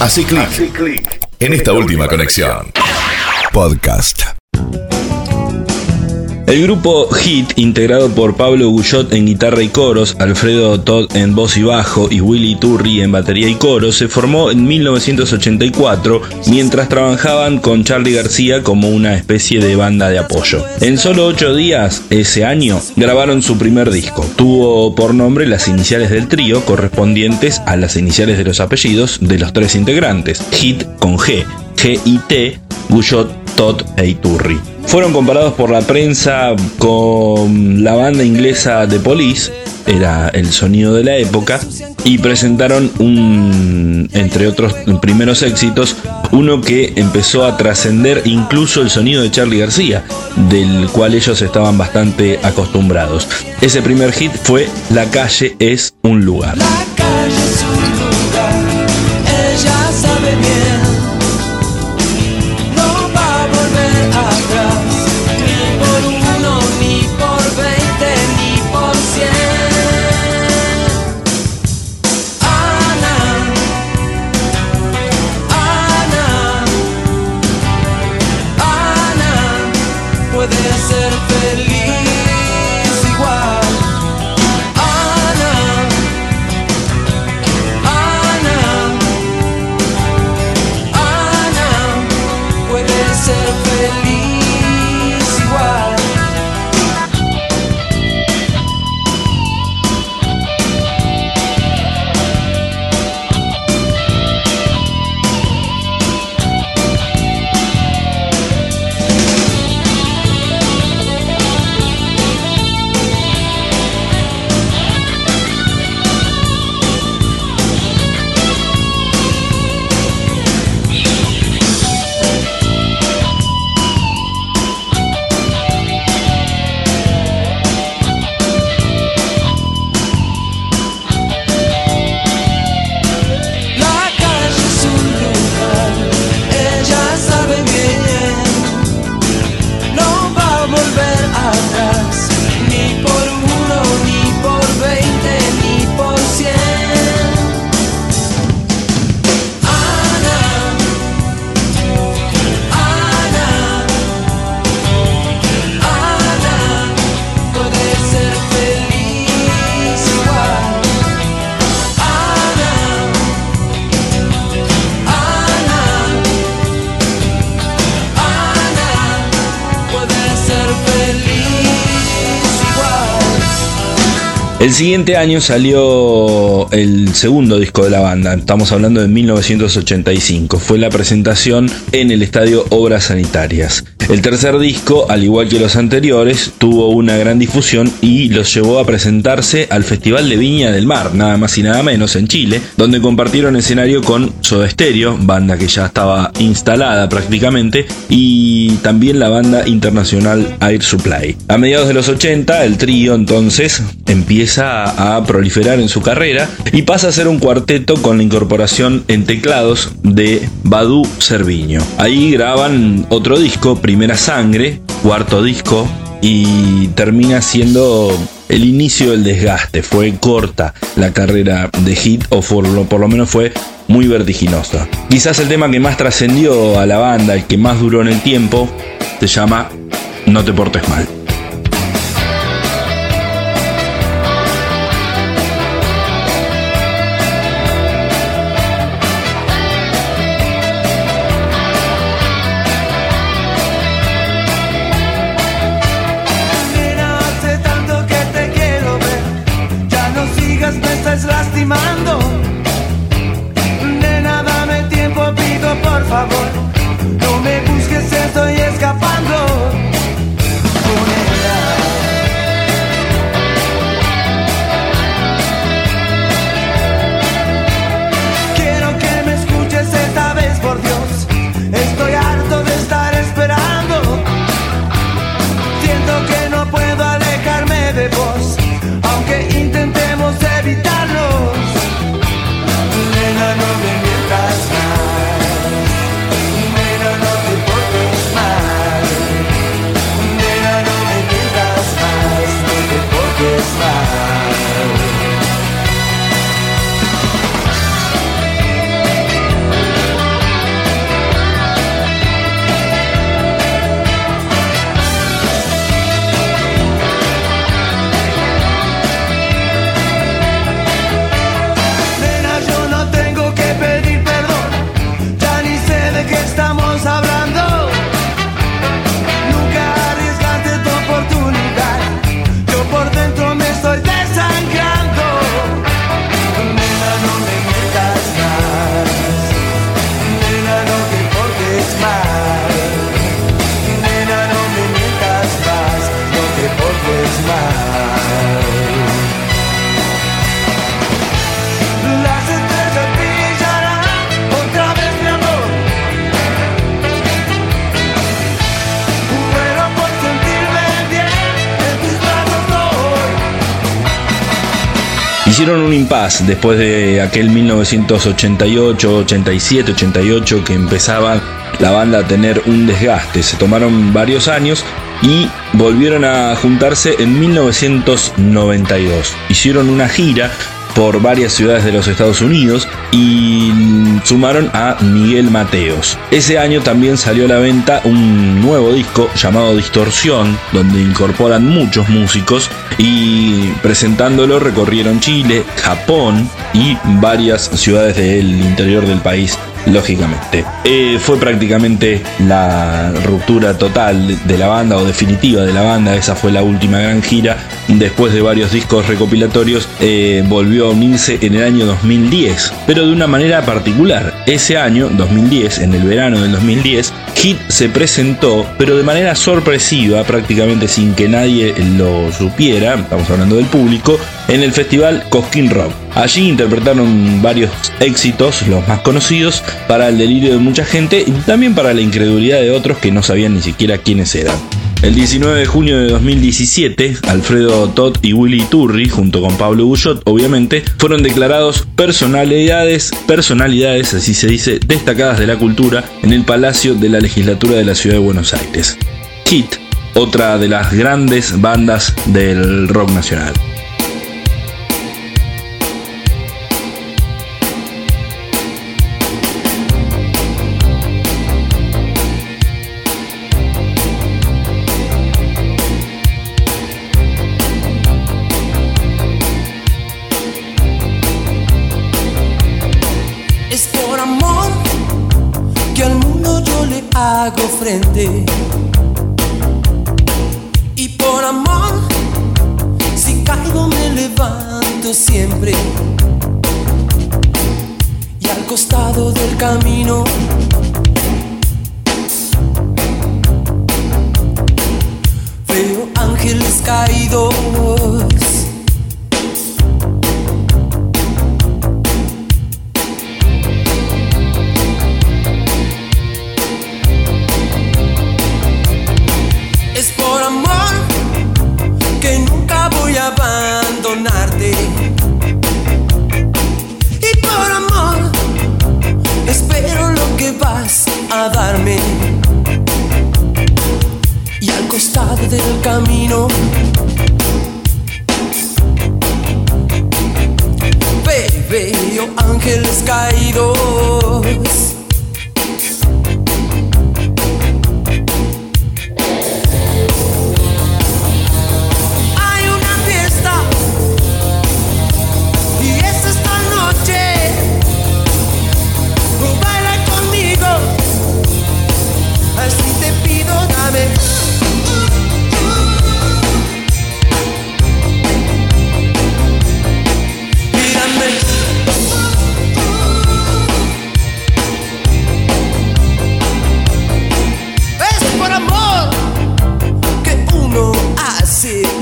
Hace clic en esta última conexión. Podcast. El grupo Hit, integrado por Pablo Guyot en guitarra y coros, Alfredo Todd en voz y bajo y Willy Turri en batería y coros, se formó en 1984 mientras trabajaban con Charlie García como una especie de banda de apoyo. En solo ocho días, ese año, grabaron su primer disco. Tuvo por nombre las iniciales del trío correspondientes a las iniciales de los apellidos de los tres integrantes. Hit con G, G-I-T, Guyot, E. Fueron comparados por la prensa con la banda inglesa The Police, era el sonido de la época, y presentaron un, entre otros primeros éxitos, uno que empezó a trascender incluso el sonido de Charlie García, del cual ellos estaban bastante acostumbrados. Ese primer hit fue La calle es un lugar. ser feliz. El siguiente año salió el segundo disco de la banda, estamos hablando de 1985, fue la presentación en el estadio Obras Sanitarias. El tercer disco, al igual que los anteriores, tuvo una gran difusión y los llevó a presentarse al Festival de Viña del Mar, nada más y nada menos, en Chile, donde compartieron escenario con Soda Stereo, banda que ya estaba instalada prácticamente, y también la banda internacional Air Supply. A mediados de los 80, el trío entonces empieza a proliferar en su carrera y pasa a ser un cuarteto con la incorporación en teclados de Badu Cerviño. Ahí graban otro disco, Primera Sangre, cuarto disco, y termina siendo el inicio del desgaste. Fue corta la carrera de Hit, o por lo, por lo menos fue muy vertiginosa. Quizás el tema que más trascendió a la banda, el que más duró en el tiempo, se llama No te portes mal. No hicieron un impasse después de aquel 1988, 87, 88 que empezaba la banda a tener un desgaste. Se tomaron varios años y volvieron a juntarse en 1992. Hicieron una gira por varias ciudades de los Estados Unidos y sumaron a Miguel Mateos. Ese año también salió a la venta un nuevo disco llamado Distorsión, donde incorporan muchos músicos y presentándolo recorrieron Chile, Japón y varias ciudades del interior del país lógicamente. Eh, fue prácticamente la ruptura total de la banda o definitiva de la banda, esa fue la última gran gira. Después de varios discos recopilatorios, eh, volvió a unirse en el año 2010, pero de una manera particular. Ese año, 2010, en el verano del 2010, Hit se presentó, pero de manera sorpresiva, prácticamente sin que nadie lo supiera, estamos hablando del público, en el festival Cosquín Rock. Allí interpretaron varios éxitos, los más conocidos, para el delirio de mucha gente y también para la incredulidad de otros que no sabían ni siquiera quiénes eran. El 19 de junio de 2017, Alfredo Todd y Willy Turri, junto con Pablo Bullot, obviamente, fueron declarados personalidades, personalidades, así se dice, destacadas de la cultura en el Palacio de la Legislatura de la Ciudad de Buenos Aires. Hit, otra de las grandes bandas del rock nacional. Hago frente. Y por amor, si caigo me levanto siempre. Y al costado del camino, veo ángeles caídos. Y al costado del camino, veo ángeles caídos.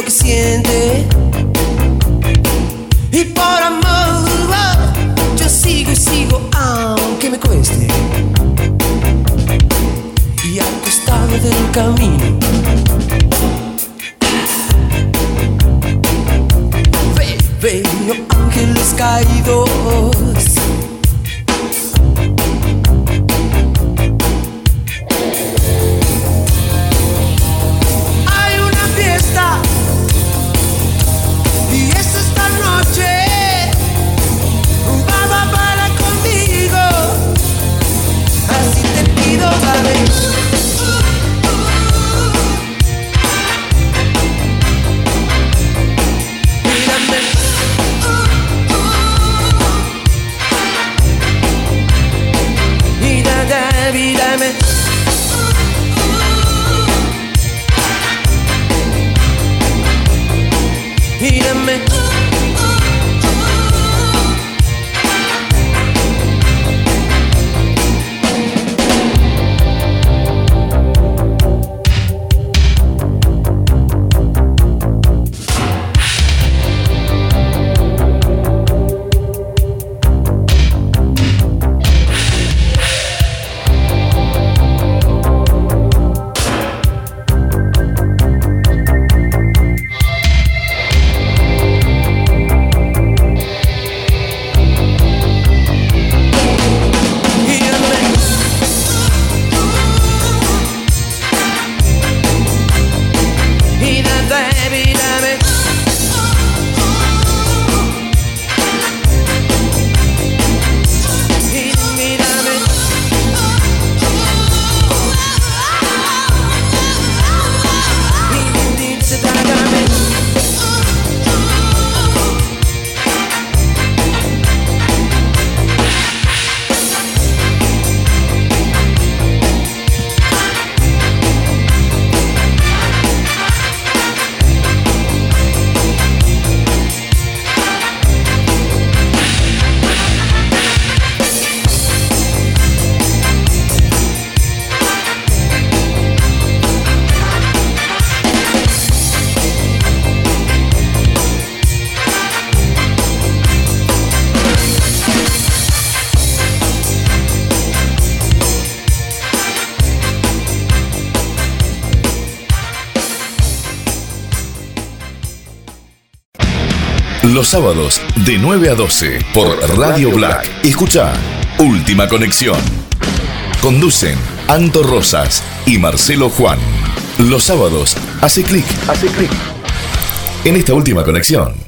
lo que siente. Y por amor, yo sigo y sigo aunque me cueste. Y al costado del camino. Ve, ve, no ángeles caídos. Los sábados de 9 a 12 por Radio Black. Escucha Última Conexión. Conducen Anto Rosas y Marcelo Juan. Los sábados hace clic. Hace clic. En esta última conexión.